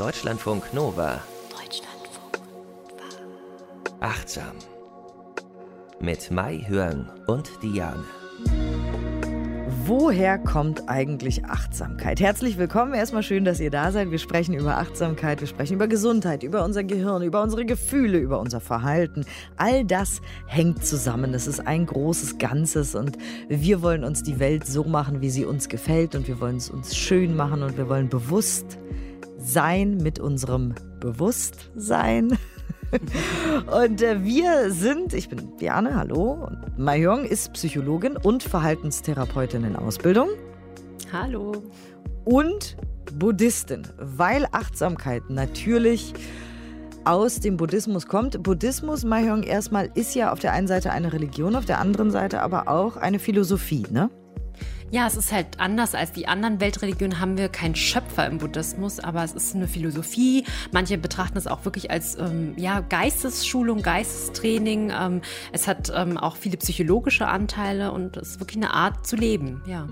Deutschlandfunk Nova. Deutschlandfunk Nova. Achtsam. Mit Mai Hörn und Diane. Woher kommt eigentlich Achtsamkeit? Herzlich willkommen. Erstmal schön, dass ihr da seid. Wir sprechen über Achtsamkeit, wir sprechen über Gesundheit, über unser Gehirn, über unsere Gefühle, über unser Verhalten. All das hängt zusammen. Es ist ein großes Ganzes und wir wollen uns die Welt so machen, wie sie uns gefällt und wir wollen es uns schön machen und wir wollen bewusst sein mit unserem Bewusstsein. Und äh, wir sind, ich bin Diane, hallo, und Mayong ist Psychologin und Verhaltenstherapeutin in Ausbildung. Hallo. Und Buddhistin, weil Achtsamkeit natürlich aus dem Buddhismus kommt. Buddhismus, Mahjong, erstmal ist ja auf der einen Seite eine Religion, auf der anderen Seite aber auch eine Philosophie, ne? Ja, es ist halt anders als die anderen Weltreligionen, haben wir keinen Schöpfer im Buddhismus, aber es ist eine Philosophie. Manche betrachten es auch wirklich als ähm, ja, Geistesschulung, Geistestraining. Ähm, es hat ähm, auch viele psychologische Anteile und es ist wirklich eine Art zu leben, ja.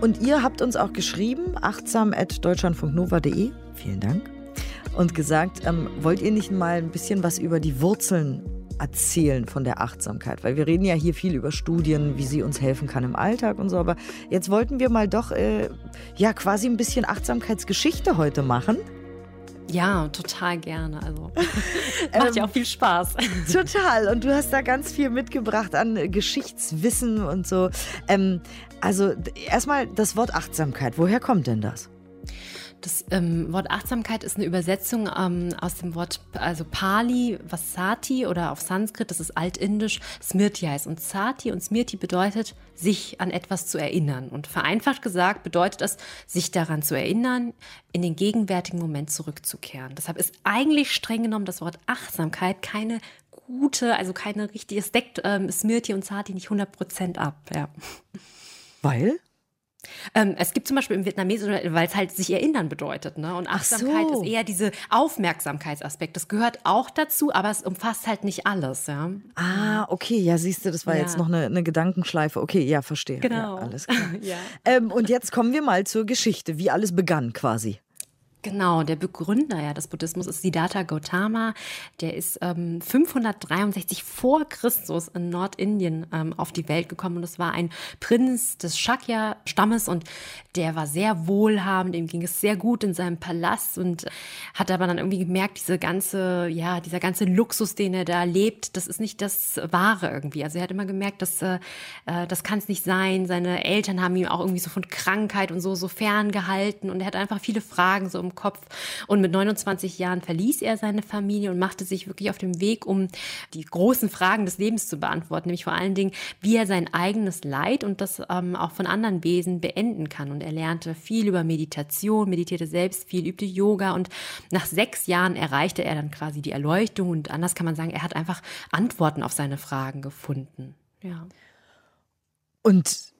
Und ihr habt uns auch geschrieben, achtsam.deutschlandfunknova.de, vielen Dank, und gesagt, ähm, wollt ihr nicht mal ein bisschen was über die Wurzeln erzählen von der Achtsamkeit, weil wir reden ja hier viel über Studien, wie sie uns helfen kann im Alltag und so, aber jetzt wollten wir mal doch äh, ja quasi ein bisschen Achtsamkeitsgeschichte heute machen. Ja, total gerne. Also macht ähm, ja auch viel Spaß. Total. Und du hast da ganz viel mitgebracht an Geschichtswissen und so. Ähm, also erstmal das Wort Achtsamkeit. Woher kommt denn das? Das ähm, Wort Achtsamkeit ist eine Übersetzung ähm, aus dem Wort, also Pali, was Sati oder auf Sanskrit, das ist altindisch, Smrti heißt. Und Sati und Smrti bedeutet, sich an etwas zu erinnern. Und vereinfacht gesagt bedeutet es, sich daran zu erinnern, in den gegenwärtigen Moment zurückzukehren. Deshalb ist eigentlich streng genommen das Wort Achtsamkeit keine gute, also keine richtige, es deckt ähm, Smrti und Sati nicht 100 Prozent ab. Ja. Weil? Ähm, es gibt zum Beispiel im Vietnamesischen, weil es halt sich erinnern bedeutet. Ne? Und Achtsamkeit so. ist eher diese Aufmerksamkeitsaspekt. Das gehört auch dazu, aber es umfasst halt nicht alles. Ja? Ah, okay. Ja, siehst du, das war ja. jetzt noch eine, eine, Gedankenschleife. Okay, ja, verstehe. Genau. Ja, alles klar. ja. Ähm, und jetzt kommen wir mal zur Geschichte, wie alles begann quasi. Genau, der Begründer ja, des Buddhismus ist Siddhartha Gautama. Der ist ähm, 563 vor Christus in Nordindien ähm, auf die Welt gekommen und es war ein Prinz des Shakya-Stammes und der war sehr wohlhabend, ihm ging es sehr gut in seinem Palast und hat aber dann irgendwie gemerkt, diese ganze, ja, dieser ganze Luxus, den er da lebt, das ist nicht das Wahre irgendwie. Also er hat immer gemerkt, dass äh, äh das kann es nicht sein. Seine Eltern haben ihm auch irgendwie so von Krankheit und so so ferngehalten und er hat einfach viele Fragen so im Kopf. Und mit 29 Jahren verließ er seine Familie und machte sich wirklich auf den Weg, um die großen Fragen des Lebens zu beantworten, nämlich vor allen Dingen, wie er sein eigenes Leid und das ähm, auch von anderen Wesen beenden kann. Und er lernte viel über Meditation, meditierte selbst viel, übte Yoga und nach sechs Jahren erreichte er dann quasi die Erleuchtung und anders kann man sagen, er hat einfach Antworten auf seine Fragen gefunden. Ja. Und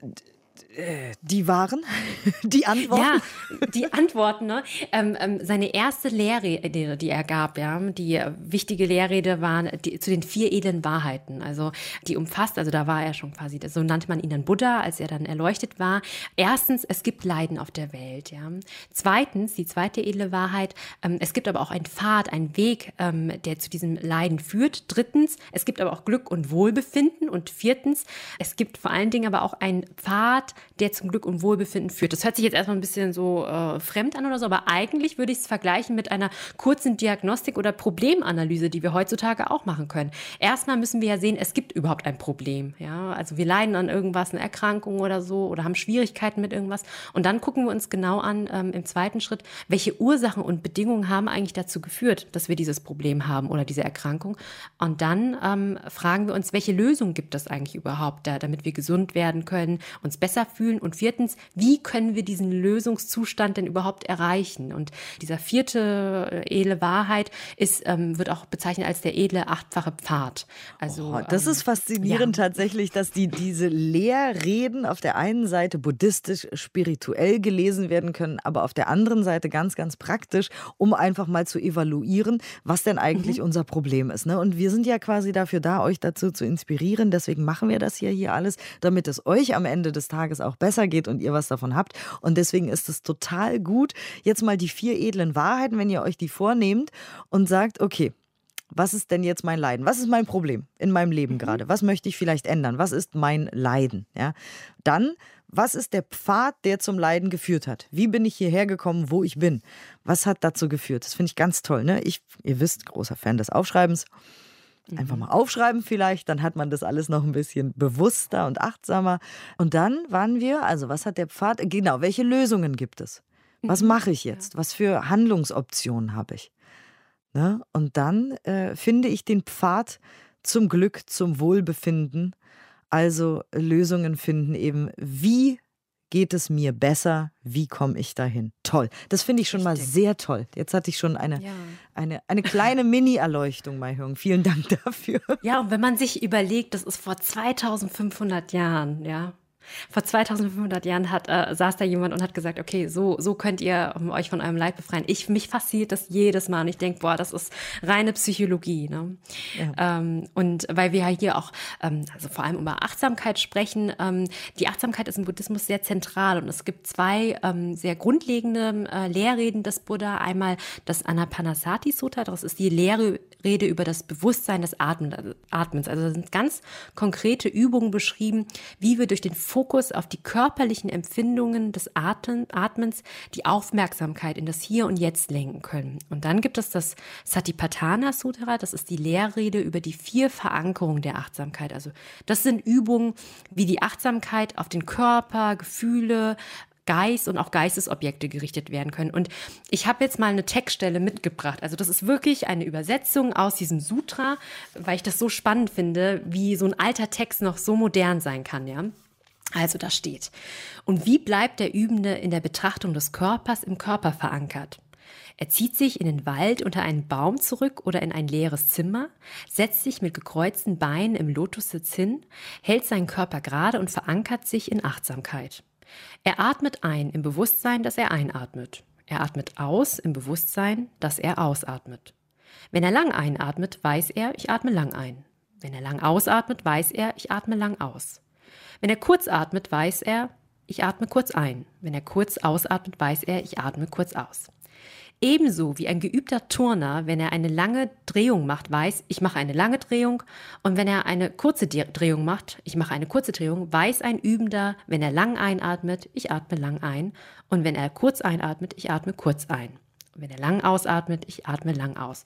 die waren? Die Antworten? Ja, die Antworten. Ne? Ähm, ähm, seine erste Lehrrede, die er gab, ja, die wichtige Lehrrede waren die, zu den vier edlen Wahrheiten. Also die umfasst, also da war er schon quasi, so nannte man ihn dann Buddha, als er dann erleuchtet war. Erstens, es gibt Leiden auf der Welt. Ja. Zweitens, die zweite edle Wahrheit, ähm, es gibt aber auch einen Pfad, einen Weg, ähm, der zu diesem Leiden führt. Drittens, es gibt aber auch Glück und Wohlbefinden. Und viertens, es gibt vor allen Dingen aber auch einen Pfad, der zum Glück und Wohlbefinden führt. Das hört sich jetzt erstmal ein bisschen so äh, fremd an oder so, aber eigentlich würde ich es vergleichen mit einer kurzen Diagnostik oder Problemanalyse, die wir heutzutage auch machen können. Erstmal müssen wir ja sehen, es gibt überhaupt ein Problem. Ja? Also wir leiden an irgendwas, eine Erkrankung oder so oder haben Schwierigkeiten mit irgendwas. Und dann gucken wir uns genau an ähm, im zweiten Schritt, welche Ursachen und Bedingungen haben eigentlich dazu geführt, dass wir dieses Problem haben oder diese Erkrankung. Und dann ähm, fragen wir uns, welche Lösung gibt es eigentlich überhaupt da, damit wir gesund werden können, uns besser fühlen und viertens, wie können wir diesen Lösungszustand denn überhaupt erreichen? Und dieser vierte äh, edle Wahrheit ist, ähm, wird auch bezeichnet als der edle achtfache Pfad. Also, oh, das ähm, ist faszinierend ja. tatsächlich, dass die diese Lehrreden auf der einen Seite buddhistisch, spirituell gelesen werden können, aber auf der anderen Seite ganz, ganz praktisch, um einfach mal zu evaluieren, was denn eigentlich mhm. unser Problem ist. Ne? Und wir sind ja quasi dafür da, euch dazu zu inspirieren. Deswegen machen wir das hier, hier alles, damit es euch am Ende des Tages Tages auch besser geht und ihr was davon habt. Und deswegen ist es total gut, jetzt mal die vier edlen Wahrheiten, wenn ihr euch die vornehmt und sagt, okay, was ist denn jetzt mein Leiden? Was ist mein Problem in meinem Leben mhm. gerade? Was möchte ich vielleicht ändern? Was ist mein Leiden? Ja? Dann, was ist der Pfad, der zum Leiden geführt hat? Wie bin ich hierher gekommen, wo ich bin? Was hat dazu geführt? Das finde ich ganz toll. Ne? Ich, ihr wisst, großer Fan des Aufschreibens. Einfach mhm. mal aufschreiben vielleicht, dann hat man das alles noch ein bisschen bewusster und achtsamer. Und dann waren wir, also was hat der Pfad, genau, welche Lösungen gibt es? Was mhm. mache ich jetzt? Was für Handlungsoptionen habe ich? Ne? Und dann äh, finde ich den Pfad zum Glück, zum Wohlbefinden. Also Lösungen finden eben, wie geht es mir besser, wie komme ich dahin? Toll. Das finde ich schon Richtig. mal sehr toll. Jetzt hatte ich schon eine, ja. Eine, eine kleine Mini-Erleuchtung, Mai Hung. Vielen Dank dafür. Ja, und wenn man sich überlegt, das ist vor 2500 Jahren, ja, vor 2500 Jahren hat, äh, saß da jemand und hat gesagt, okay, so, so könnt ihr um, euch von eurem Leid befreien. Ich, mich fasziniert das jedes Mal und ich denke, boah, das ist reine Psychologie. Ne? Ja. Ähm, und weil wir hier auch, ähm, also vor allem über Achtsamkeit sprechen, ähm, die Achtsamkeit ist im Buddhismus sehr zentral und es gibt zwei ähm, sehr grundlegende äh, Lehrreden des Buddha. Einmal das Anapanasati Sutta, das ist die Lehre Rede über das Bewusstsein des Atmens. Also sind ganz konkrete Übungen beschrieben, wie wir durch den Fokus auf die körperlichen Empfindungen des Atmens die Aufmerksamkeit in das Hier und Jetzt lenken können. Und dann gibt es das Satipatthana Sutra, das ist die Lehrrede über die vier Verankerungen der Achtsamkeit. Also das sind Übungen, wie die Achtsamkeit auf den Körper, Gefühle, Geist und auch Geistesobjekte gerichtet werden können. Und ich habe jetzt mal eine Textstelle mitgebracht. Also das ist wirklich eine Übersetzung aus diesem Sutra, weil ich das so spannend finde, wie so ein alter Text noch so modern sein kann, ja. Also da steht. Und wie bleibt der Übende in der Betrachtung des Körpers im Körper verankert? Er zieht sich in den Wald unter einen Baum zurück oder in ein leeres Zimmer, setzt sich mit gekreuzten Beinen im Lotussitz hin, hält seinen Körper gerade und verankert sich in Achtsamkeit. Er atmet ein im Bewusstsein, dass er einatmet. Er atmet aus im Bewusstsein, dass er ausatmet. Wenn er lang einatmet, weiß er, ich atme lang ein. Wenn er lang ausatmet, weiß er, ich atme lang aus. Wenn er kurz atmet, weiß er, ich atme kurz ein. Wenn er kurz ausatmet, weiß er, ich atme kurz aus. Ebenso wie ein geübter Turner, wenn er eine lange Drehung macht, weiß, ich mache eine lange Drehung. Und wenn er eine kurze Drehung macht, ich mache eine kurze Drehung, weiß ein Übender, wenn er lang einatmet, ich atme lang ein. Und wenn er kurz einatmet, ich atme kurz ein. Und wenn er lang ausatmet, ich atme lang aus.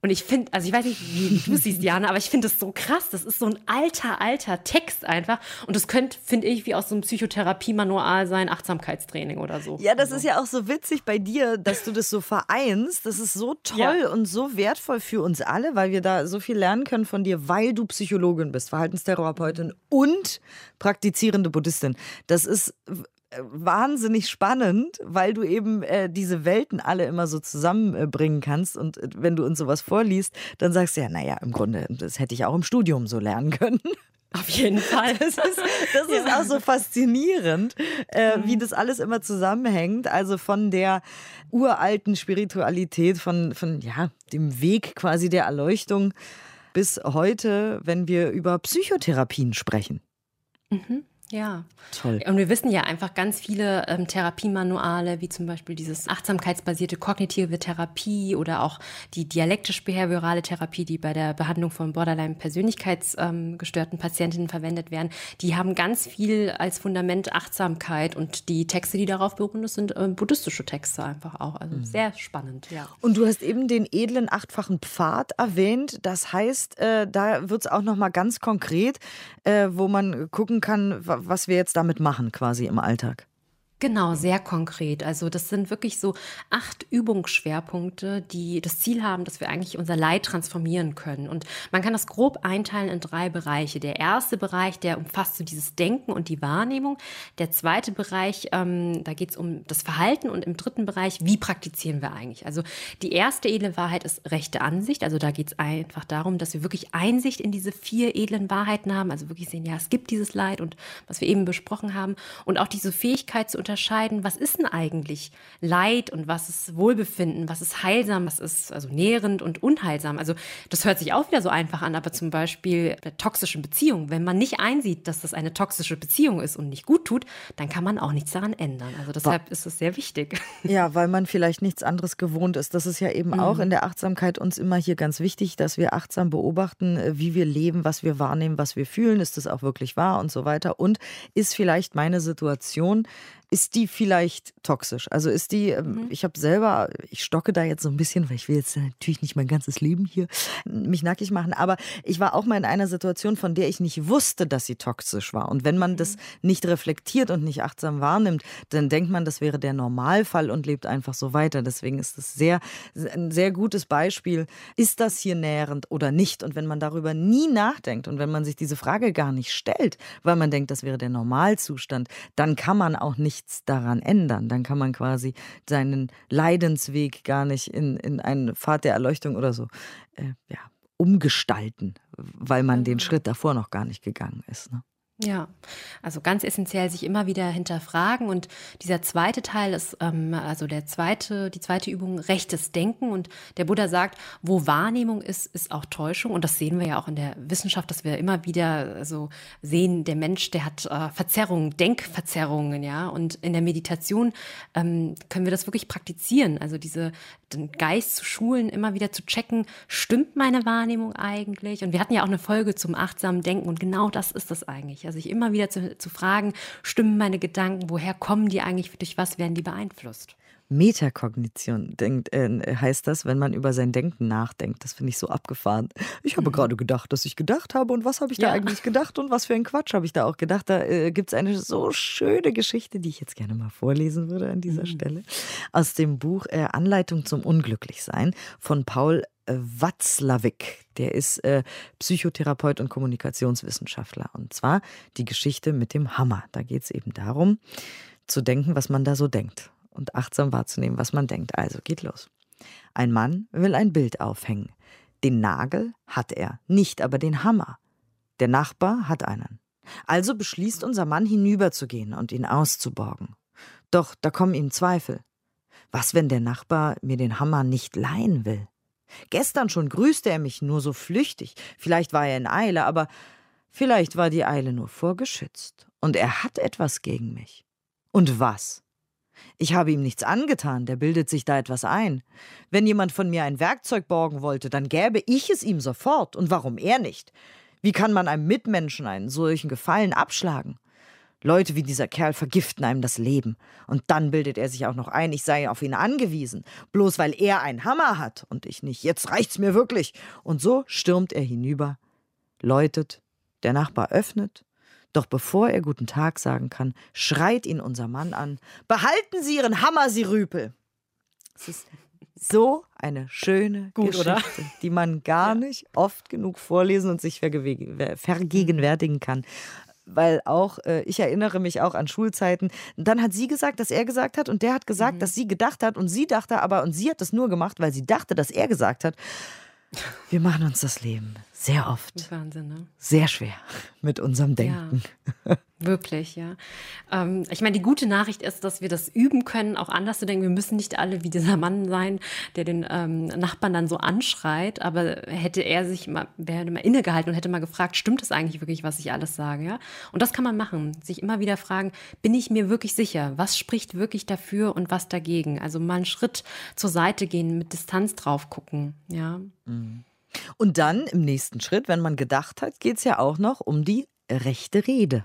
Und ich finde, also ich weiß nicht, wie du siehst, Jana, aber ich finde das so krass. Das ist so ein alter, alter Text einfach. Und das könnte, finde ich, wie aus so einem Psychotherapie-Manual sein, Achtsamkeitstraining oder so. Ja, das also. ist ja auch so witzig bei dir, dass du das so vereinst. Das ist so toll ja. und so wertvoll für uns alle, weil wir da so viel lernen können von dir, weil du Psychologin bist, Verhaltenstherapeutin und praktizierende Buddhistin. Das ist wahnsinnig spannend, weil du eben äh, diese Welten alle immer so zusammenbringen kannst. Und äh, wenn du uns sowas vorliest, dann sagst du ja, naja, im Grunde, das hätte ich auch im Studium so lernen können. Auf jeden Fall. Das ist, das ist auch so faszinierend, äh, mhm. wie das alles immer zusammenhängt. Also von der uralten Spiritualität, von, von ja, dem Weg quasi der Erleuchtung bis heute, wenn wir über Psychotherapien sprechen. Mhm. Ja. Toll. Und wir wissen ja einfach ganz viele ähm, Therapiemanuale, wie zum Beispiel dieses achtsamkeitsbasierte kognitive Therapie oder auch die dialektisch-behaviorale Therapie, die bei der Behandlung von Borderline-Persönlichkeitsgestörten ähm, Patientinnen verwendet werden. Die haben ganz viel als Fundament Achtsamkeit und die Texte, die darauf beruhen, das sind äh, buddhistische Texte einfach auch. Also mhm. sehr spannend, ja. Und du hast eben den edlen achtfachen Pfad erwähnt. Das heißt, äh, da wird es auch nochmal ganz konkret, äh, wo man gucken kann, was wir jetzt damit machen quasi im Alltag. Genau, sehr konkret. Also das sind wirklich so acht Übungsschwerpunkte, die das Ziel haben, dass wir eigentlich unser Leid transformieren können. Und man kann das grob einteilen in drei Bereiche. Der erste Bereich, der umfasst so dieses Denken und die Wahrnehmung. Der zweite Bereich, ähm, da geht es um das Verhalten. Und im dritten Bereich, wie praktizieren wir eigentlich? Also die erste edle Wahrheit ist rechte Ansicht. Also da geht es einfach darum, dass wir wirklich Einsicht in diese vier edlen Wahrheiten haben. Also wirklich sehen, ja, es gibt dieses Leid und was wir eben besprochen haben. Und auch diese Fähigkeit zu unterscheiden, was ist denn eigentlich Leid und was ist Wohlbefinden, was ist heilsam, was ist also nährend und unheilsam. Also das hört sich auch wieder so einfach an, aber zum Beispiel bei toxischen Beziehungen, wenn man nicht einsieht, dass das eine toxische Beziehung ist und nicht gut tut, dann kann man auch nichts daran ändern. Also deshalb ist es sehr wichtig. Ja, weil man vielleicht nichts anderes gewohnt ist. Das ist ja eben mhm. auch in der Achtsamkeit uns immer hier ganz wichtig, dass wir achtsam beobachten, äh, wie wir leben, was wir wahrnehmen, was wir fühlen. Ist das auch wirklich wahr und so weiter? Und ist vielleicht meine Situation ist die vielleicht toxisch? Also ist die, ähm, mhm. ich habe selber, ich stocke da jetzt so ein bisschen, weil ich will jetzt natürlich nicht mein ganzes Leben hier mich nackig machen, aber ich war auch mal in einer Situation, von der ich nicht wusste, dass sie toxisch war. Und wenn man mhm. das nicht reflektiert und nicht achtsam wahrnimmt, dann denkt man, das wäre der Normalfall und lebt einfach so weiter. Deswegen ist es sehr, ein sehr gutes Beispiel. Ist das hier nährend oder nicht? Und wenn man darüber nie nachdenkt und wenn man sich diese Frage gar nicht stellt, weil man denkt, das wäre der Normalzustand, dann kann man auch nicht nichts daran ändern. Dann kann man quasi seinen Leidensweg gar nicht in, in einen Pfad der Erleuchtung oder so äh, ja, umgestalten, weil man den Schritt davor noch gar nicht gegangen ist. Ne? Ja, also ganz essentiell sich immer wieder hinterfragen. Und dieser zweite Teil ist, ähm, also der zweite, die zweite Übung, rechtes Denken. Und der Buddha sagt, wo Wahrnehmung ist, ist auch Täuschung. Und das sehen wir ja auch in der Wissenschaft, dass wir immer wieder so sehen, der Mensch, der hat äh, Verzerrungen, Denkverzerrungen, ja. Und in der Meditation ähm, können wir das wirklich praktizieren. Also diese, den Geist zu schulen, immer wieder zu checken, stimmt meine Wahrnehmung eigentlich? Und wir hatten ja auch eine Folge zum achtsamen Denken. Und genau das ist das eigentlich. Ja, sich immer wieder zu, zu fragen, stimmen meine Gedanken, woher kommen die eigentlich, durch was werden die beeinflusst? Metakognition denkt, äh, heißt das, wenn man über sein Denken nachdenkt. Das finde ich so abgefahren. Ich habe mhm. gerade gedacht, dass ich gedacht habe und was habe ich ja. da eigentlich gedacht und was für ein Quatsch habe ich da auch gedacht. Da äh, gibt es eine so schöne Geschichte, die ich jetzt gerne mal vorlesen würde an dieser mhm. Stelle. Aus dem Buch äh, Anleitung zum Unglücklichsein von Paul Watzlawick. Der ist äh, Psychotherapeut und Kommunikationswissenschaftler. Und zwar die Geschichte mit dem Hammer. Da geht es eben darum, zu denken, was man da so denkt. Und achtsam wahrzunehmen, was man denkt. Also geht los. Ein Mann will ein Bild aufhängen. Den Nagel hat er, nicht aber den Hammer. Der Nachbar hat einen. Also beschließt unser Mann hinüberzugehen und ihn auszuborgen. Doch da kommen ihm Zweifel. Was, wenn der Nachbar mir den Hammer nicht leihen will? Gestern schon grüßte er mich nur so flüchtig. Vielleicht war er in Eile, aber vielleicht war die Eile nur vorgeschützt. Und er hat etwas gegen mich. Und was? Ich habe ihm nichts angetan, der bildet sich da etwas ein. Wenn jemand von mir ein Werkzeug borgen wollte, dann gäbe ich es ihm sofort. Und warum er nicht? Wie kann man einem Mitmenschen einen solchen Gefallen abschlagen? Leute wie dieser Kerl vergiften einem das Leben. Und dann bildet er sich auch noch ein, ich sei auf ihn angewiesen, bloß weil er einen Hammer hat und ich nicht. Jetzt reicht's mir wirklich. Und so stürmt er hinüber, läutet, der Nachbar öffnet, doch bevor er guten Tag sagen kann, schreit ihn unser Mann an: Behalten Sie Ihren Hammer, Sie Rüpel! Es ist so eine schöne Gut, Geschichte, oder? die man gar nicht oft genug vorlesen und sich vergegenwärtigen kann weil auch, äh, ich erinnere mich auch an Schulzeiten. Dann hat sie gesagt, dass er gesagt hat und der hat gesagt, mhm. dass sie gedacht hat und sie dachte aber und sie hat das nur gemacht, weil sie dachte, dass er gesagt hat. Wir machen uns das Leben sehr oft Wahnsinn, ne? sehr schwer mit unserem Denken. Ja. Wirklich, ja. Ähm, ich meine, die gute Nachricht ist, dass wir das üben können, auch anders zu denken. Wir müssen nicht alle wie dieser Mann sein, der den ähm, Nachbarn dann so anschreit. Aber hätte er sich mal, wäre mal innegehalten und hätte mal gefragt, stimmt es eigentlich wirklich, was ich alles sage, ja? Und das kann man machen. Sich immer wieder fragen, bin ich mir wirklich sicher? Was spricht wirklich dafür und was dagegen? Also mal einen Schritt zur Seite gehen, mit Distanz drauf gucken, ja. Mhm. Und dann im nächsten Schritt, wenn man gedacht hat, geht es ja auch noch um die rechte Rede.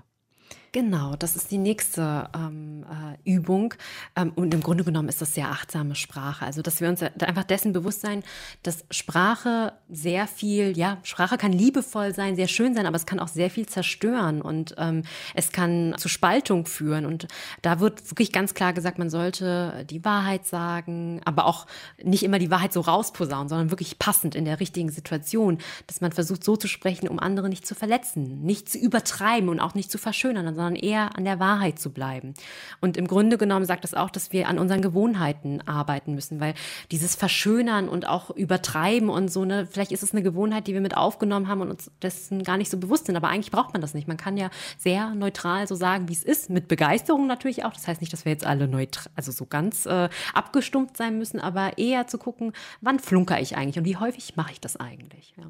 Genau, das ist die nächste ähm, äh, Übung. Ähm, und im Grunde genommen ist das sehr achtsame Sprache. Also, dass wir uns einfach dessen bewusst sein, dass Sprache sehr viel, ja, Sprache kann liebevoll sein, sehr schön sein, aber es kann auch sehr viel zerstören und ähm, es kann zu Spaltung führen. Und da wird wirklich ganz klar gesagt, man sollte die Wahrheit sagen, aber auch nicht immer die Wahrheit so rausposaunen, sondern wirklich passend in der richtigen Situation, dass man versucht, so zu sprechen, um andere nicht zu verletzen, nicht zu übertreiben und auch nicht zu verschönern, sondern eher an der Wahrheit zu bleiben. Und im Grunde genommen sagt das auch, dass wir an unseren Gewohnheiten arbeiten müssen, weil dieses Verschönern und auch Übertreiben und so, ne, vielleicht ist es eine Gewohnheit, die wir mit aufgenommen haben und uns dessen gar nicht so bewusst sind, aber eigentlich braucht man das nicht. Man kann ja sehr neutral so sagen, wie es ist, mit Begeisterung natürlich auch. Das heißt nicht, dass wir jetzt alle neutral, also so ganz äh, abgestumpft sein müssen, aber eher zu gucken, wann flunker ich eigentlich und wie häufig mache ich das eigentlich. Ja.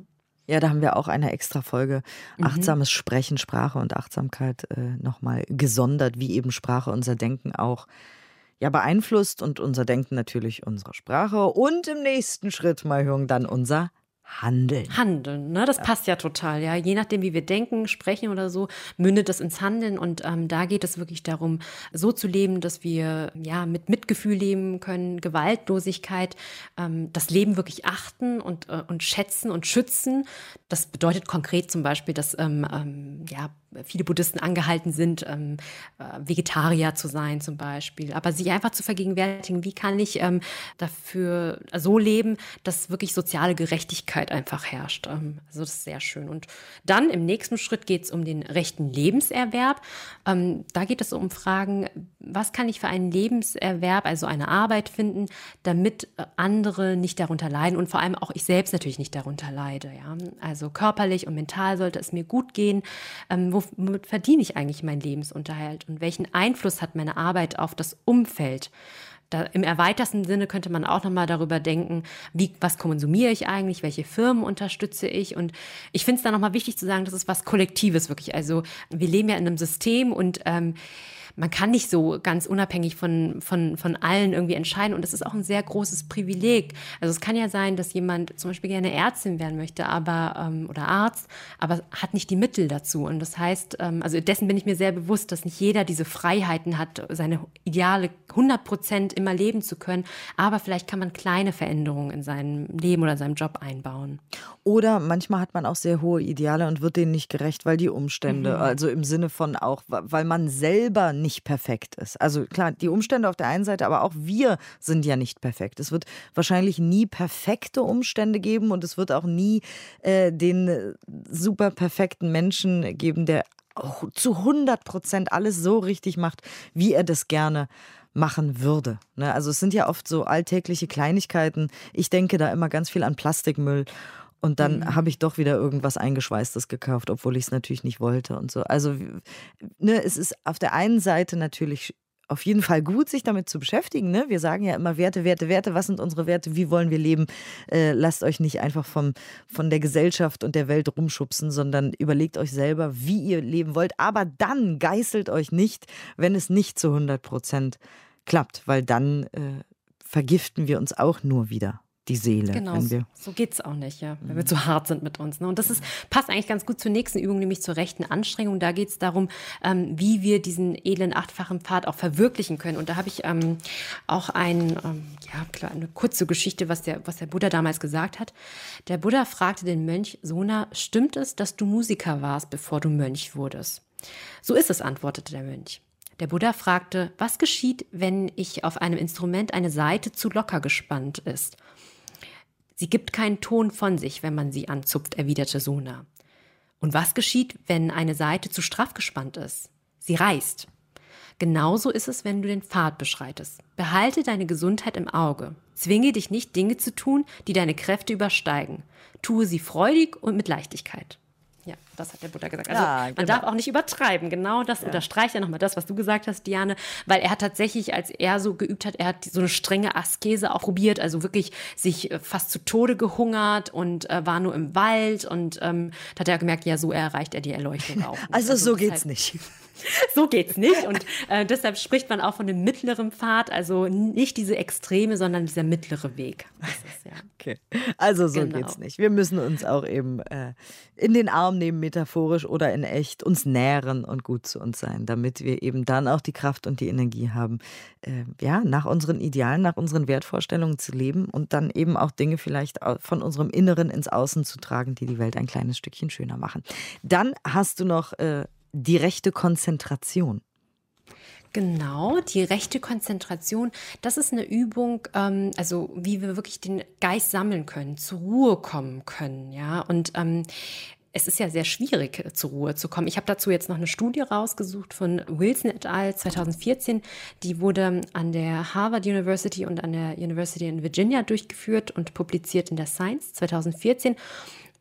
Ja, da haben wir auch eine extra Folge mhm. Achtsames Sprechen, Sprache und Achtsamkeit äh, nochmal gesondert, wie eben Sprache unser Denken auch ja beeinflusst und unser Denken natürlich unsere Sprache und im nächsten Schritt mal hören dann unser Handeln. Handeln, ne? Das ja. passt ja total, ja. Je nachdem, wie wir denken, sprechen oder so, mündet das ins Handeln. Und ähm, da geht es wirklich darum, so zu leben, dass wir ja mit Mitgefühl leben können, Gewaltlosigkeit, ähm, das Leben wirklich achten und, äh, und schätzen und schützen. Das bedeutet konkret zum Beispiel, dass ähm, ähm ja, viele Buddhisten angehalten sind, ähm, äh, Vegetarier zu sein zum Beispiel. Aber sich einfach zu vergegenwärtigen, wie kann ich ähm, dafür so leben, dass wirklich soziale Gerechtigkeit einfach herrscht. Ähm, also das ist sehr schön. Und dann im nächsten Schritt geht es um den rechten Lebenserwerb. Ähm, da geht es um Fragen, was kann ich für einen Lebenserwerb, also eine Arbeit finden, damit äh, andere nicht darunter leiden und vor allem auch ich selbst natürlich nicht darunter leide. Ja? Also körperlich und mental sollte es mir gut gehen. Ähm, wo womit verdiene ich eigentlich meinen Lebensunterhalt und welchen Einfluss hat meine Arbeit auf das Umfeld? Da, Im erweiterten Sinne könnte man auch nochmal darüber denken, wie, was konsumiere ich eigentlich, welche Firmen unterstütze ich. Und ich finde es da nochmal wichtig zu sagen, das ist was Kollektives wirklich. Also wir leben ja in einem System und ähm, man kann nicht so ganz unabhängig von, von, von allen irgendwie entscheiden. Und das ist auch ein sehr großes Privileg. Also es kann ja sein, dass jemand zum Beispiel gerne Ärztin werden möchte, aber ähm, oder Arzt, aber hat nicht die Mittel dazu. Und das heißt, ähm, also dessen bin ich mir sehr bewusst, dass nicht jeder diese Freiheiten hat, seine Ideale 100 Prozent immer leben zu können. Aber vielleicht kann man kleine Veränderungen in seinem Leben oder seinem Job einbauen. Oder manchmal hat man auch sehr hohe Ideale und wird denen nicht gerecht, weil die Umstände, mhm. also im Sinne von auch, weil man selber nicht perfekt ist. Also klar, die Umstände auf der einen Seite, aber auch wir sind ja nicht perfekt. Es wird wahrscheinlich nie perfekte Umstände geben und es wird auch nie äh, den super perfekten Menschen geben, der zu 100 Prozent alles so richtig macht, wie er das gerne machen würde. Ne? Also es sind ja oft so alltägliche Kleinigkeiten. Ich denke da immer ganz viel an Plastikmüll und dann mhm. habe ich doch wieder irgendwas Eingeschweißtes gekauft, obwohl ich es natürlich nicht wollte und so. Also, ne, es ist auf der einen Seite natürlich auf jeden Fall gut, sich damit zu beschäftigen. Ne? Wir sagen ja immer Werte, Werte, Werte. Was sind unsere Werte? Wie wollen wir leben? Äh, lasst euch nicht einfach vom, von der Gesellschaft und der Welt rumschubsen, sondern überlegt euch selber, wie ihr leben wollt. Aber dann geißelt euch nicht, wenn es nicht zu 100 Prozent klappt, weil dann äh, vergiften wir uns auch nur wieder die Seele. Genau, so geht es auch nicht, ja, wenn wir zu hart sind mit uns. Ne? Und das ist, passt eigentlich ganz gut zur nächsten Übung, nämlich zur rechten Anstrengung. Da geht es darum, ähm, wie wir diesen edlen achtfachen Pfad auch verwirklichen können. Und da habe ich ähm, auch ein, ähm, ja, klar, eine kurze Geschichte, was der, was der Buddha damals gesagt hat. Der Buddha fragte den Mönch, Sona, stimmt es, dass du Musiker warst, bevor du Mönch wurdest? So ist es, antwortete der Mönch. Der Buddha fragte, was geschieht, wenn ich auf einem Instrument eine Saite zu locker gespannt ist? Sie gibt keinen Ton von sich, wenn man sie anzupft, erwiderte Sona. Und was geschieht, wenn eine Seite zu straff gespannt ist? Sie reißt. Genauso ist es, wenn du den Pfad beschreitest. Behalte deine Gesundheit im Auge. Zwinge dich nicht, Dinge zu tun, die deine Kräfte übersteigen. Tue sie freudig und mit Leichtigkeit. Ja, das hat der Buddha gesagt. Also ja, genau. man darf auch nicht übertreiben. Genau das ja. unterstreicht ja nochmal das, was du gesagt hast, Diane, weil er hat tatsächlich, als er so geübt hat, er hat so eine strenge Askese auch probiert, also wirklich sich äh, fast zu Tode gehungert und äh, war nur im Wald und ähm, da hat er gemerkt, ja, so erreicht er die Erleuchtung auch. also, also so geht's halt, nicht. So geht's nicht. Und äh, deshalb spricht man auch von dem mittleren Pfad, also nicht diese Extreme, sondern dieser mittlere Weg. Ist, ja. Okay. Also so genau. geht's nicht. Wir müssen uns auch eben äh, in den Arm nehmen, metaphorisch oder in echt, uns nähren und gut zu uns sein, damit wir eben dann auch die Kraft und die Energie haben, äh, ja, nach unseren Idealen, nach unseren Wertvorstellungen zu leben und dann eben auch Dinge vielleicht von unserem Inneren ins Außen zu tragen, die die Welt ein kleines Stückchen schöner machen. Dann hast du noch äh, die rechte Konzentration. Genau, die rechte Konzentration, das ist eine Übung, ähm, also wie wir wirklich den Geist sammeln können, zur Ruhe kommen können, ja. Und ähm, es ist ja sehr schwierig, zur Ruhe zu kommen. Ich habe dazu jetzt noch eine Studie rausgesucht von Wilson et al. 2014. Die wurde an der Harvard University und an der University in Virginia durchgeführt und publiziert in der Science 2014.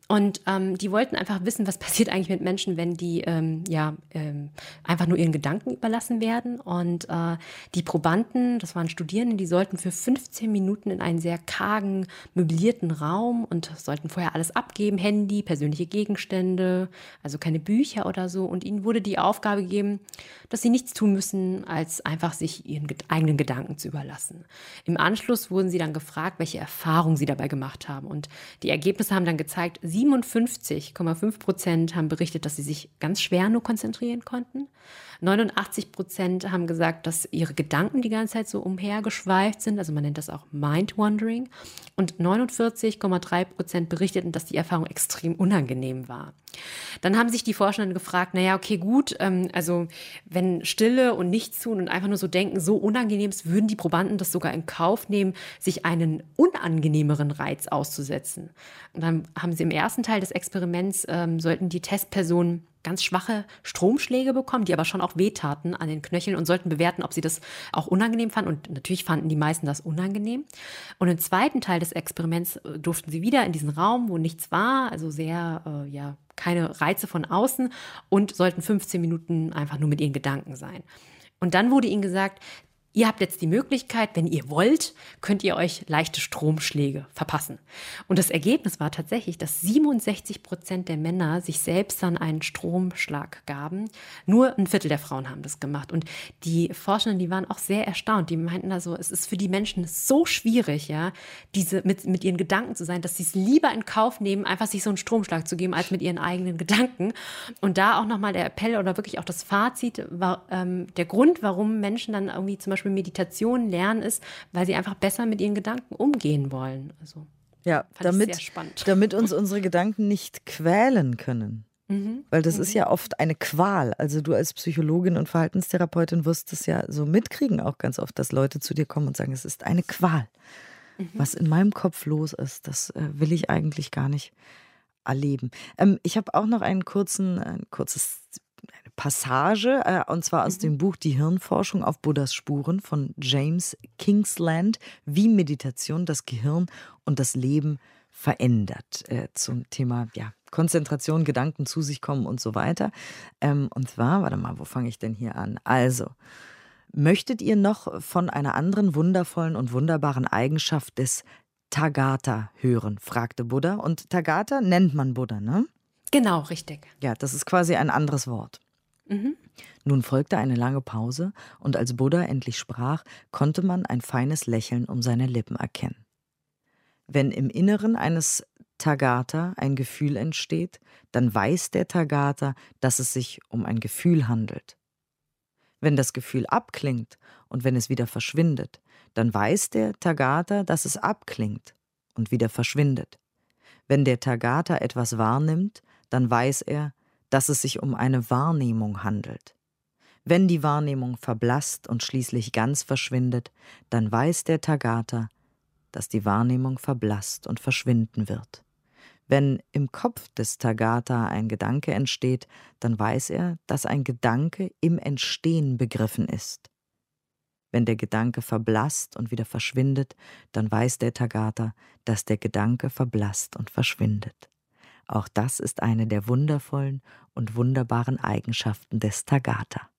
Und ähm, die wollten einfach wissen, was passiert eigentlich mit Menschen, wenn die ähm, ja ähm, einfach nur ihren Gedanken überlassen werden. Und äh, die Probanden, das waren Studierende, die sollten für 15 Minuten in einen sehr kargen, möblierten Raum und sollten vorher alles abgeben, Handy, persönliche Gegenstände, also keine Bücher oder so. Und ihnen wurde die Aufgabe gegeben, dass sie nichts tun müssen, als einfach sich ihren eigenen Gedanken zu überlassen. Im Anschluss wurden sie dann gefragt, welche Erfahrungen sie dabei gemacht haben. Und die Ergebnisse haben dann gezeigt, 57,5 Prozent haben berichtet, dass sie sich ganz schwer nur konzentrieren konnten. 89 Prozent haben gesagt, dass ihre Gedanken die ganze Zeit so umhergeschweift sind. Also man nennt das auch Mind-Wandering. Und 49,3 Prozent berichteten, dass die Erfahrung extrem unangenehm war. Dann haben sich die Forscher gefragt, naja, okay, gut, ähm, also wenn Stille und nichts tun und einfach nur so denken, so unangenehm ist, würden die Probanden das sogar in Kauf nehmen, sich einen unangenehmeren Reiz auszusetzen. Und dann haben sie im ersten Teil des Experiments, ähm, sollten die Testpersonen ganz schwache Stromschläge bekommen, die aber schon auch wehtaten an den Knöcheln und sollten bewerten, ob sie das auch unangenehm fanden. Und natürlich fanden die meisten das unangenehm. Und im zweiten Teil des Experiments äh, durften sie wieder in diesen Raum, wo nichts war, also sehr, äh, ja, keine Reize von außen und sollten 15 Minuten einfach nur mit ihren Gedanken sein. Und dann wurde ihnen gesagt, Ihr habt jetzt die Möglichkeit, wenn ihr wollt, könnt ihr euch leichte Stromschläge verpassen. Und das Ergebnis war tatsächlich, dass 67 Prozent der Männer sich selbst dann einen Stromschlag gaben. Nur ein Viertel der Frauen haben das gemacht. Und die Forschenden, die waren auch sehr erstaunt. Die meinten also, es ist für die Menschen so schwierig, ja, diese mit, mit ihren Gedanken zu sein, dass sie es lieber in Kauf nehmen, einfach sich so einen Stromschlag zu geben, als mit ihren eigenen Gedanken. Und da auch nochmal der Appell oder wirklich auch das Fazit war ähm, der Grund, warum Menschen dann irgendwie zum Beispiel Beispiel Meditation lernen ist, weil sie einfach besser mit ihren Gedanken umgehen wollen. Also, ja, damit, damit uns unsere Gedanken nicht quälen können. Mhm. Weil das mhm. ist ja oft eine Qual. Also du als Psychologin und Verhaltenstherapeutin wirst es ja so mitkriegen, auch ganz oft, dass Leute zu dir kommen und sagen, es ist eine Qual. Mhm. Was in meinem Kopf los ist, das äh, will ich eigentlich gar nicht erleben. Ähm, ich habe auch noch einen kurzen, ein kurzes Passage, äh, und zwar aus mhm. dem Buch Die Hirnforschung auf Buddhas Spuren von James Kingsland, wie Meditation das Gehirn und das Leben verändert. Äh, zum Thema ja, Konzentration, Gedanken zu sich kommen und so weiter. Ähm, und zwar, warte mal, wo fange ich denn hier an? Also, möchtet ihr noch von einer anderen wundervollen und wunderbaren Eigenschaft des Tagatha hören? fragte Buddha. Und Tagatha nennt man Buddha, ne? Genau, richtig. Ja, das ist quasi ein anderes Wort. Mhm. Nun folgte eine lange Pause, und als Buddha endlich sprach, konnte man ein feines Lächeln um seine Lippen erkennen. Wenn im Inneren eines Tagatha ein Gefühl entsteht, dann weiß der Tagatha, dass es sich um ein Gefühl handelt. Wenn das Gefühl abklingt und wenn es wieder verschwindet, dann weiß der Tagatha, dass es abklingt und wieder verschwindet. Wenn der Tagatha etwas wahrnimmt, dann weiß er, dass es sich um eine Wahrnehmung handelt. Wenn die Wahrnehmung verblasst und schließlich ganz verschwindet, dann weiß der Tagatha, dass die Wahrnehmung verblasst und verschwinden wird. Wenn im Kopf des Tagatha ein Gedanke entsteht, dann weiß er, dass ein Gedanke im Entstehen begriffen ist. Wenn der Gedanke verblasst und wieder verschwindet, dann weiß der Tagatha, dass der Gedanke verblasst und verschwindet. Auch das ist eine der wundervollen und wunderbaren Eigenschaften des Tagatha.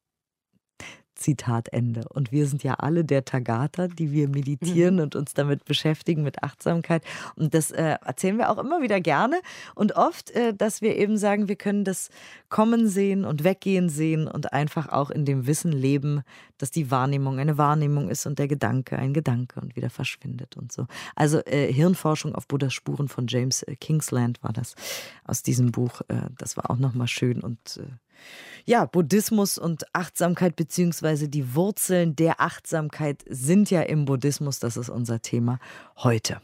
Zitat Ende. Und wir sind ja alle der Tagatha, die wir meditieren mhm. und uns damit beschäftigen, mit Achtsamkeit. Und das äh, erzählen wir auch immer wieder gerne und oft, äh, dass wir eben sagen, wir können das Kommen sehen und Weggehen sehen und einfach auch in dem Wissen leben, dass die Wahrnehmung eine Wahrnehmung ist und der Gedanke ein Gedanke und wieder verschwindet und so. Also äh, Hirnforschung auf Buddhas Spuren von James äh, Kingsland war das aus diesem Buch. Äh, das war auch nochmal schön und äh, ja, Buddhismus und Achtsamkeit beziehungsweise die Wurzeln der Achtsamkeit sind ja im Buddhismus. Das ist unser Thema heute.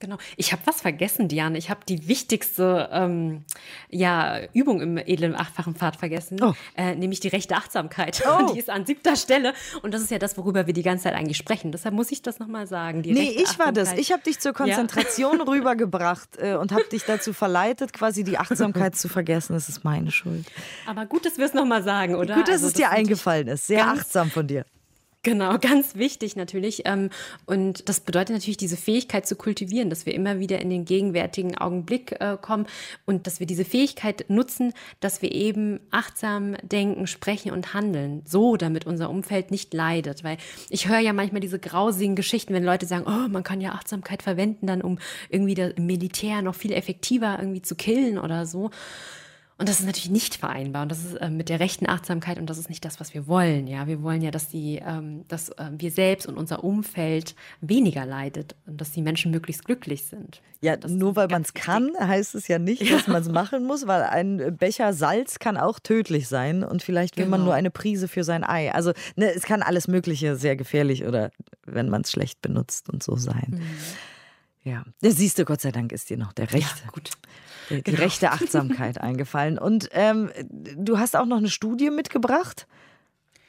Genau. Ich habe was vergessen, Diane. Ich habe die wichtigste ähm, ja, Übung im edlen achtfachen Pfad vergessen, oh. äh, nämlich die rechte Achtsamkeit. Oh. Die ist an siebter Stelle. Und das ist ja das, worüber wir die ganze Zeit eigentlich sprechen. Deshalb muss ich das nochmal sagen. Die nee, ich war das. Ich habe dich zur Konzentration ja. rübergebracht äh, und habe dich dazu verleitet, quasi die Achtsamkeit zu vergessen. Das ist meine Schuld. Aber gut, dass wir es nochmal sagen, oder? Gut, dass also, es dir eingefallen ist. Sehr achtsam von dir. Genau, ganz wichtig natürlich. Ähm, und das bedeutet natürlich, diese Fähigkeit zu kultivieren, dass wir immer wieder in den gegenwärtigen Augenblick äh, kommen und dass wir diese Fähigkeit nutzen, dass wir eben achtsam denken, sprechen und handeln, so damit unser Umfeld nicht leidet. Weil ich höre ja manchmal diese grausigen Geschichten, wenn Leute sagen, oh, man kann ja Achtsamkeit verwenden, dann um irgendwie das Militär noch viel effektiver irgendwie zu killen oder so. Und das ist natürlich nicht vereinbar. Und das ist äh, mit der rechten Achtsamkeit und das ist nicht das, was wir wollen. Ja, wir wollen ja, dass die, ähm, dass äh, wir selbst und unser Umfeld weniger leidet und dass die Menschen möglichst glücklich sind. Ja, das nur weil man es kann, heißt es ja nicht, dass man es machen muss, weil ein Becher Salz kann auch tödlich sein und vielleicht will genau. man nur eine Prise für sein Ei. Also ne, es kann alles Mögliche sehr gefährlich oder wenn man es schlecht benutzt und so sein. Mhm. Ja, siehst du, Gott sei Dank ist dir noch der Rechte. Ja, gut die genau. rechte Achtsamkeit eingefallen. Und ähm, du hast auch noch eine Studie mitgebracht.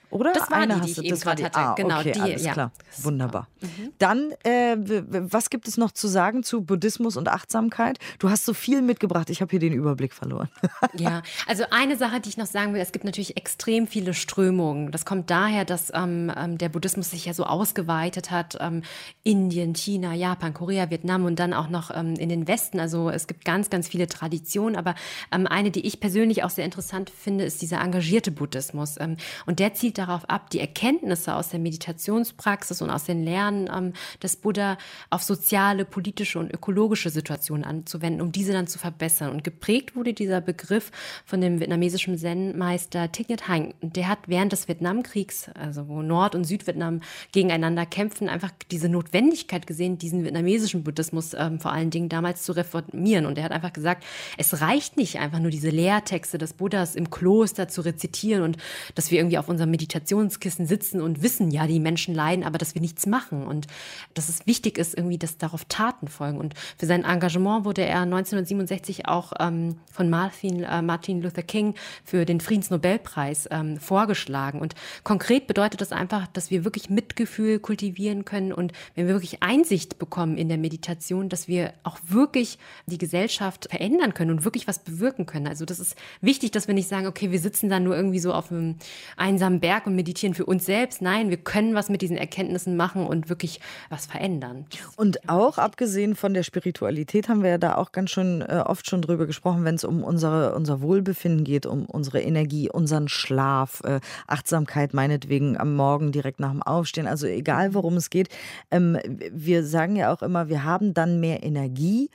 Oder? Das war Eine die, die ich du, eben gerade hatte. Ah, genau, okay, die, alles ja. klar. Wunderbar. Mhm. Dann, äh, was gibt es noch zu sagen zu Buddhismus und Achtsamkeit? Du hast so viel mitgebracht, ich habe hier den Überblick verloren. ja, also eine Sache, die ich noch sagen will, es gibt natürlich extrem viele Strömungen. Das kommt daher, dass ähm, ähm der Buddhismus sich ja so ausgeweitet hat. Ähm, Indien, China, Japan, Korea, Vietnam und dann auch noch ähm, in den Westen. Also es gibt ganz, ganz viele Traditionen. Aber ähm, eine, die ich persönlich auch sehr interessant finde, ist dieser engagierte Buddhismus. Ähm, und der zielt darauf ab, die Erkenntnisse aus der Meditationspraxis und aus den Lernen ähm, des Buddha auf soziale, politische und ökologische Situationen anzuwenden, um diese dann zu verbessern. Und geprägt wurde dieser Begriff von dem vietnamesischen Zen-Meister Thich Nhat Hanh. Und der hat während des Vietnamkriegs, also wo Nord- und Südvietnam gegeneinander kämpfen, einfach diese Notwendigkeit gesehen, diesen vietnamesischen Buddhismus ähm, vor allen Dingen damals zu reformieren. Und er hat einfach gesagt, es reicht nicht einfach nur diese Lehrtexte des Buddhas im Kloster zu rezitieren und dass wir irgendwie auf unserem Meditations Meditationskissen sitzen und wissen, ja, die Menschen leiden, aber dass wir nichts machen und dass es wichtig ist, irgendwie, dass darauf Taten folgen. Und für sein Engagement wurde er 1967 auch ähm, von Martin, äh, Martin Luther King für den Friedensnobelpreis ähm, vorgeschlagen. Und konkret bedeutet das einfach, dass wir wirklich Mitgefühl kultivieren können und wenn wir wirklich Einsicht bekommen in der Meditation, dass wir auch wirklich die Gesellschaft verändern können und wirklich was bewirken können. Also das ist wichtig, dass wir nicht sagen, okay, wir sitzen da nur irgendwie so auf einem einsamen Berg Berg und meditieren für uns selbst. Nein, wir können was mit diesen Erkenntnissen machen und wirklich was verändern. Und auch abgesehen von der Spiritualität haben wir ja da auch ganz schön äh, oft schon drüber gesprochen, wenn es um unsere, unser Wohlbefinden geht, um unsere Energie, unseren Schlaf, äh, Achtsamkeit meinetwegen am Morgen direkt nach dem Aufstehen. Also egal, worum es geht. Ähm, wir sagen ja auch immer, wir haben dann mehr Energie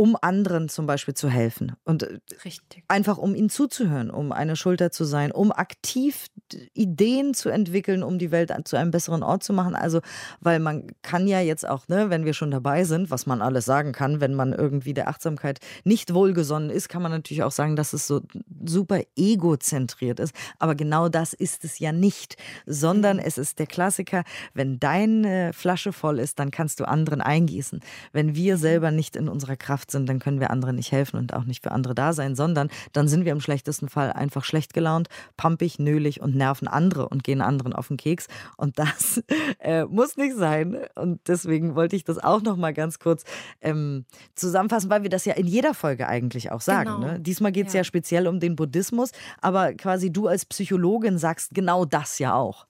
um anderen zum Beispiel zu helfen. Und äh, Richtig. einfach um ihnen zuzuhören, um eine Schulter zu sein, um aktiv Ideen zu entwickeln, um die Welt zu einem besseren Ort zu machen. Also, weil man kann ja jetzt auch, ne, wenn wir schon dabei sind, was man alles sagen kann, wenn man irgendwie der Achtsamkeit nicht wohlgesonnen ist, kann man natürlich auch sagen, dass es so super egozentriert ist. Aber genau das ist es ja nicht, sondern mhm. es ist der Klassiker, wenn deine Flasche voll ist, dann kannst du anderen eingießen. Wenn wir selber nicht in unserer Kraft sind, dann können wir anderen nicht helfen und auch nicht für andere da sein, sondern dann sind wir im schlechtesten Fall einfach schlecht gelaunt, pampig, nölig und nerven andere und gehen anderen auf den Keks. Und das äh, muss nicht sein. Und deswegen wollte ich das auch noch mal ganz kurz ähm, zusammenfassen, weil wir das ja in jeder Folge eigentlich auch sagen. Genau. Ne? Diesmal geht es ja. ja speziell um den Buddhismus, aber quasi du als Psychologin sagst genau das ja auch.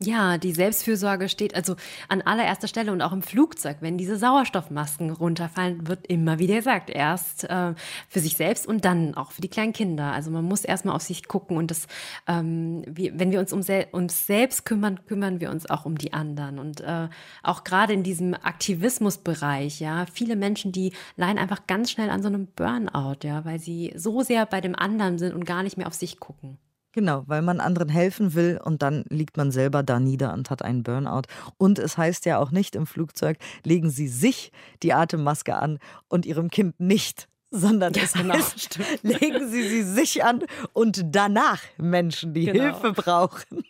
Ja, die Selbstfürsorge steht also an allererster Stelle und auch im Flugzeug, wenn diese Sauerstoffmasken runterfallen, wird immer wieder gesagt, erst äh, für sich selbst und dann auch für die kleinen Kinder. Also man muss erstmal auf sich gucken und das, ähm, wie, wenn wir uns um sel uns selbst kümmern, kümmern wir uns auch um die anderen. Und äh, auch gerade in diesem Aktivismusbereich, ja, viele Menschen, die leiden einfach ganz schnell an so einem Burnout, ja, weil sie so sehr bei dem anderen sind und gar nicht mehr auf sich gucken. Genau, weil man anderen helfen will und dann liegt man selber da nieder und hat einen Burnout. Und es heißt ja auch nicht im Flugzeug, legen Sie sich die Atemmaske an und Ihrem Kind nicht sondern Ja, es genau, heißt, stimmt. legen Sie sie sich an und danach Menschen, die Genau. Hilfe brauchen.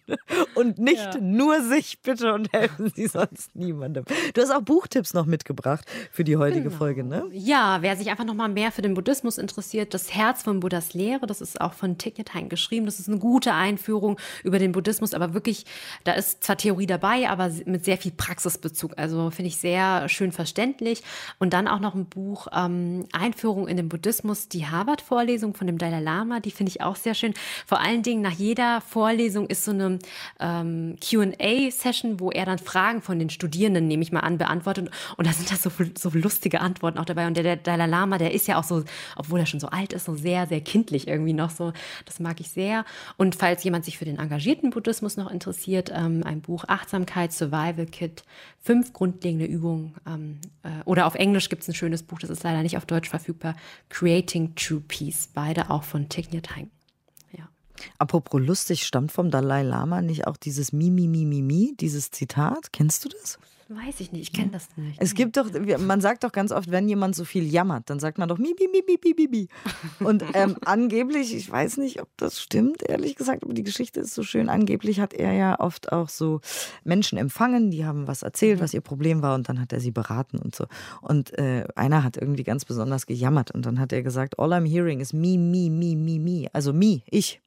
Und nicht Ja. nur sich bitte und helfen Sie sonst niemandem. Du hast auch Buchtipps noch mitgebracht für die heutige Genau. Folge, ne? Ja, wer sich einfach noch mal mehr für den Buddhismus interessiert, das Herz von Buddhas Lehre, das ist auch von Thich Nhat Hanh geschrieben. Das ist eine gute Einführung über den Buddhismus, aber wirklich, da ist zwar Theorie dabei, aber mit sehr viel Praxisbezug. Also finde ich sehr schön verständlich. Und dann auch noch ein Buch ähm, Einführung in den Buddhismus, die Harvard-Vorlesung von dem Dalai Lama, die finde ich auch sehr schön. Vor allen Dingen nach jeder Vorlesung ist so eine ähm, Q&A-Session, wo er dann Fragen von den Studierenden, nehme ich mal an, beantwortet. Und da sind da so, so lustige Antworten auch dabei. Und der, der Dalai Lama, der ist ja auch so, obwohl er schon so alt ist, so sehr, sehr kindlich irgendwie noch so. Das mag ich sehr. Und falls jemand sich für den engagierten Buddhismus noch interessiert, ähm, ein Buch Achtsamkeit Survival Kit, fünf grundlegende Übungen. Ähm, äh, oder auf Englisch gibt es ein schönes Buch, das ist leider nicht auf Deutsch verfügbar. Creating True Peace. Beide auch von Thich Nhat Hanh. Apropos lustig, stammt vom Dalai Lama nicht auch dieses Mi, Mi, Mi, Mi, Mi, dieses Zitat? Kennst du das? Weiß ich nicht, ich kenne das nicht. Es gibt doch, man sagt doch ganz oft, wenn jemand so viel jammert, dann sagt man doch Mi, Mi, Mi, Mi, Mi, Mi, Mi. Und ähm, angeblich, ich weiß nicht, ob das stimmt, ehrlich gesagt, aber die Geschichte ist so schön. Angeblich hat er ja oft auch so Menschen empfangen, die haben was erzählt, was ihr Problem war, und dann hat er sie beraten und so. Und äh, einer hat irgendwie ganz besonders gejammert und dann hat er gesagt, all I'm hearing is me, me, me, me, me. Also me, ich.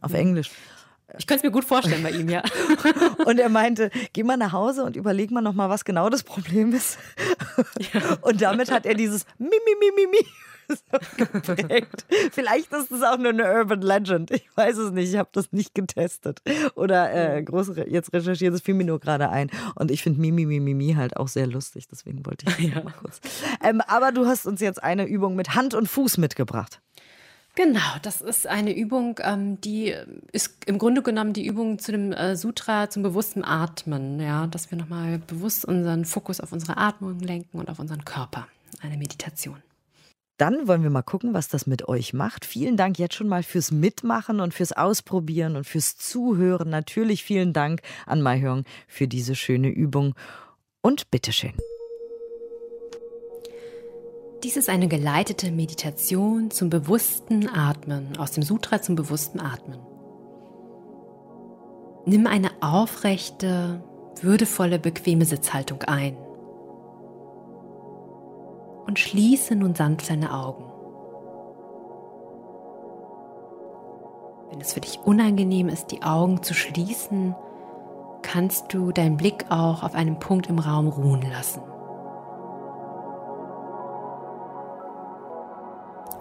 Auf Englisch. Ich könnte es mir gut vorstellen bei ihm, ja. Und er meinte, geh mal nach Hause und überleg mal noch mal, was genau das Problem ist. Und damit hat er dieses Mi, Mi, Mi, Mi, Mi so geprägt. Vielleicht ist es auch nur eine Urban Legend. Ich weiß es nicht. Ich habe das nicht getestet. Oder äh, groß re jetzt recherchiert. Das fiel mir nur gerade ein. Und ich finde Mi, Mi, Mi, Mi, Mi halt auch sehr lustig. Deswegen wollte ich das mal kurz. Ähm, aber du hast uns jetzt eine Übung mit Hand und Fuß mitgebracht. Genau, das ist eine Übung, ähm, die ist im Grunde genommen die Übung zu dem äh, Sutra zum bewussten Atmen, ja, dass wir nochmal bewusst unseren Fokus auf unsere Atmung lenken und auf unseren Körper. Eine Meditation. Dann wollen wir mal gucken, was das mit euch macht. Vielen Dank jetzt schon mal fürs Mitmachen und fürs Ausprobieren und fürs Zuhören. Natürlich vielen Dank an Maihörn für diese schöne Übung. Und bitteschön. Dies ist eine geleitete Meditation zum bewussten Atmen, aus dem Sutra zum bewussten Atmen. Nimm eine aufrechte, würdevolle, bequeme Sitzhaltung ein und schließe nun sanft deine Augen. Wenn es für dich unangenehm ist, die Augen zu schließen, kannst du deinen Blick auch auf einem Punkt im Raum ruhen lassen.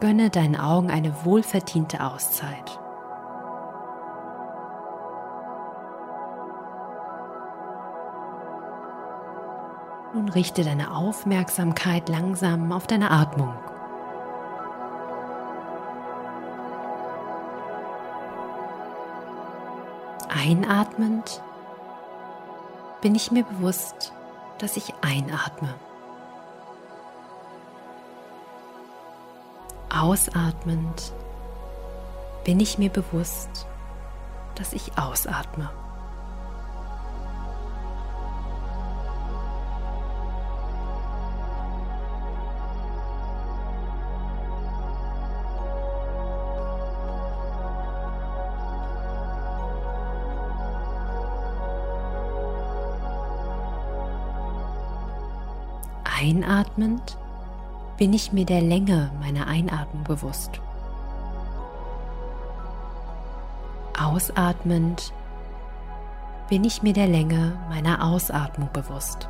Gönne deinen Augen eine wohlverdiente Auszeit. Nun richte deine Aufmerksamkeit langsam auf deine Atmung. Einatmend bin ich mir bewusst, dass ich einatme. Ausatmend bin ich mir bewusst, dass ich ausatme. Einatmend bin ich mir der Länge meiner Einatmung bewusst. Ausatmend bin ich mir der Länge meiner Ausatmung bewusst.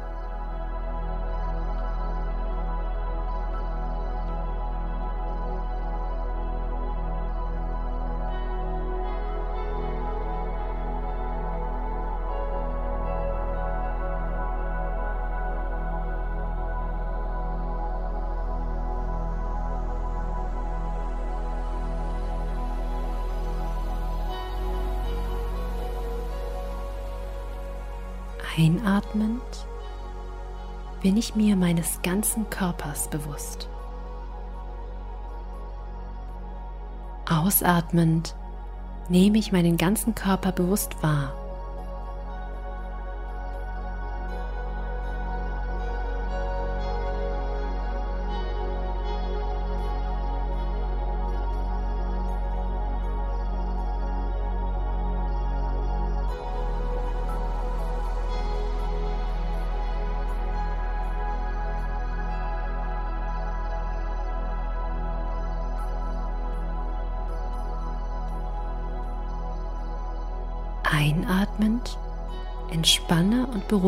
Einatmend bin ich mir meines ganzen Körpers bewusst. Ausatmend nehme ich meinen ganzen Körper bewusst wahr.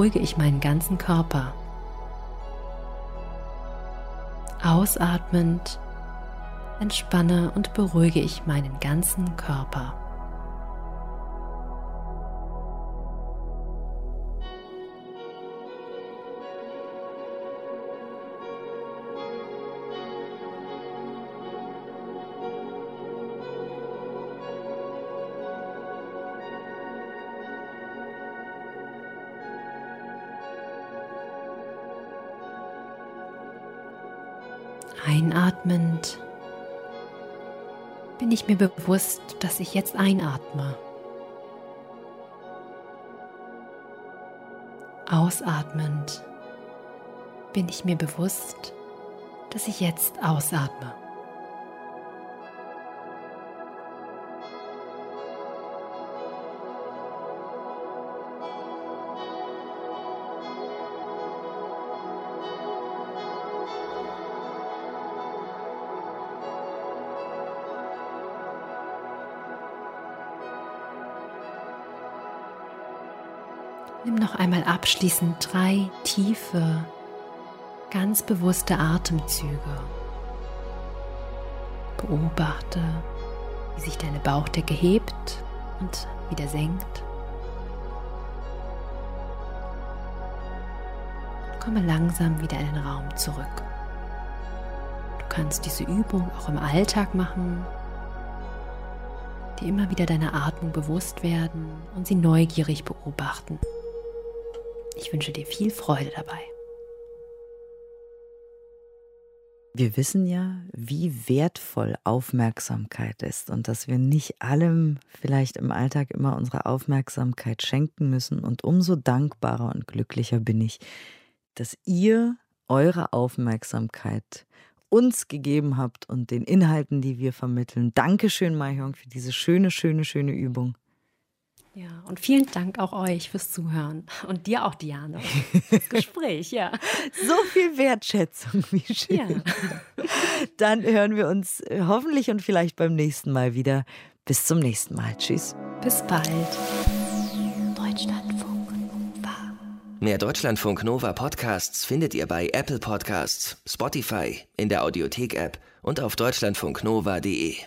Beruhige ich meinen ganzen Körper. Ausatmend entspanne und beruhige ich meinen ganzen Körper. Einatmend bin ich mir bewusst, dass ich jetzt einatme. Ausatmend bin ich mir bewusst, dass ich jetzt ausatme. Abschließend drei tiefe, ganz bewusste Atemzüge. Beobachte, wie sich deine Bauchdecke hebt und wieder senkt. Komme langsam wieder in den Raum zurück. Du kannst diese Übung auch im Alltag machen, dir immer wieder deiner Atmung bewusst werden und sie neugierig beobachten. Ich wünsche dir viel Freude dabei. Wir wissen ja, wie wertvoll Aufmerksamkeit ist und dass wir nicht allem vielleicht im Alltag immer unsere Aufmerksamkeit schenken müssen. Und umso dankbarer und glücklicher bin ich, dass ihr eure Aufmerksamkeit uns gegeben habt und den Inhalten, die wir vermitteln. Dankeschön, Mahjong, für diese schöne, schöne, schöne Übung. Ja, und vielen Dank auch euch fürs Zuhören. Und dir auch, Diane, fürs Gespräch, ja. So viel Wertschätzung, wie schön. Ja. Dann hören wir uns äh, hoffentlich und vielleicht beim nächsten Mal wieder. Bis zum nächsten Mal. Tschüss. Bis bald. Deutschlandfunk Nova. Mehr Deutschlandfunk Nova Podcasts findet ihr bei Apple Podcasts, Spotify, in der Audiothek-App und auf deutschlandfunknova.de.